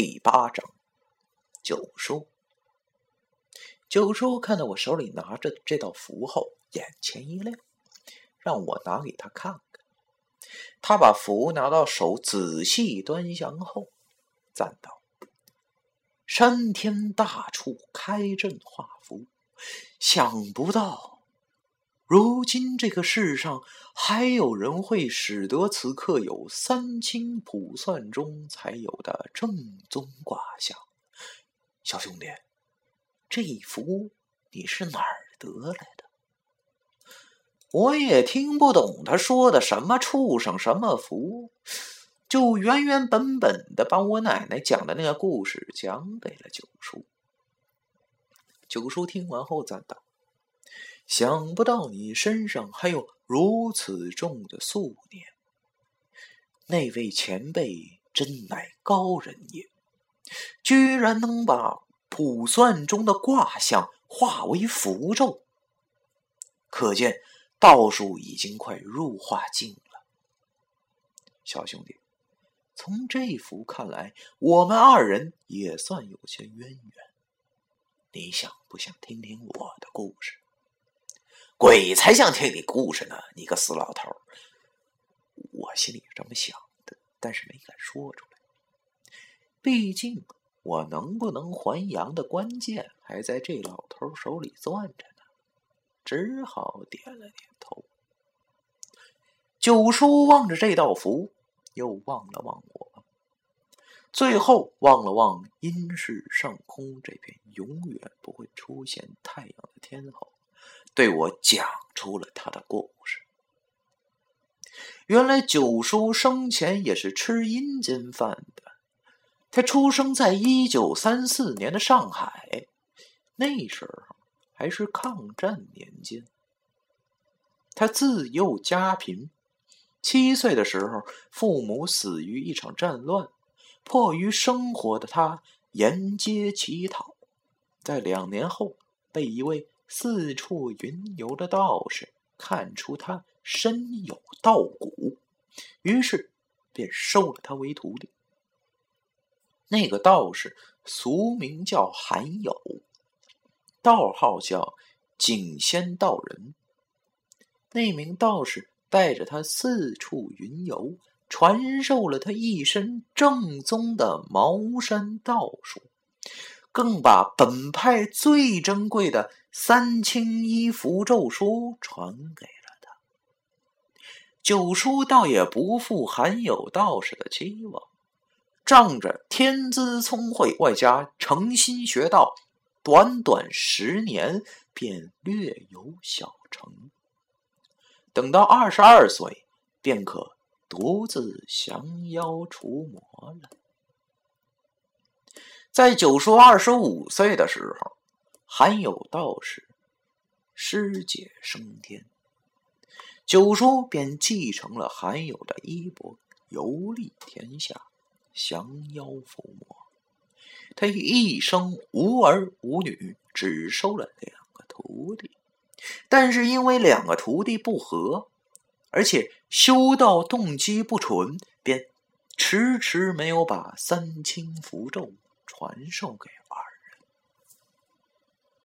第八章，九叔。九叔看到我手里拿着这道符后，眼前一亮，让我拿给他看看。他把符拿到手，仔细端详后，赞道：“山天大处开阵画符，想不到。”如今这个世上还有人会使得此刻有三清卜算中才有的正宗卦象，小兄弟，这符你是哪儿得来的？我也听不懂他说的什么畜生什么符，就原原本本的把我奶奶讲的那个故事讲给了九叔。九叔听完后赞道。想不到你身上还有如此重的素念，那位前辈真乃高人也，居然能把卜算中的卦象化为符咒，可见道术已经快入化境了。小兄弟，从这幅看来，我们二人也算有些渊源，你想不想听听我的故事？鬼才想听你故事呢！你个死老头！我心里这么想的，但是没敢说出来。毕竟我能不能还阳的关键还在这老头手里攥着呢。只好点了点头。九叔望着这道符，又望了望我，最后望了望阴世上空这片永远不会出现太阳的天后。对我讲出了他的故事。原来九叔生前也是吃阴间饭的。他出生在一九三四年的上海，那时候还是抗战年间。他自幼家贫，七岁的时候父母死于一场战乱，迫于生活的他沿街乞讨，在两年后被一位。四处云游的道士看出他身有道骨，于是便收了他为徒弟。那个道士俗名叫韩友，道号叫景仙道人。那名道士带着他四处云游，传授了他一身正宗的茅山道术。更把本派最珍贵的三清一符咒书传给了他。九叔倒也不负韩有道士的期望，仗着天资聪慧，外加诚心学道，短短十年便略有小成。等到二十二岁，便可独自降妖除魔了。在九叔二十五岁的时候，韩有道士师姐升天，九叔便继承了韩有的衣钵，游历天下，降妖伏魔。他一生无儿无女，只收了两个徒弟，但是因为两个徒弟不和，而且修道动机不纯，便迟迟没有把三清符咒。传授给儿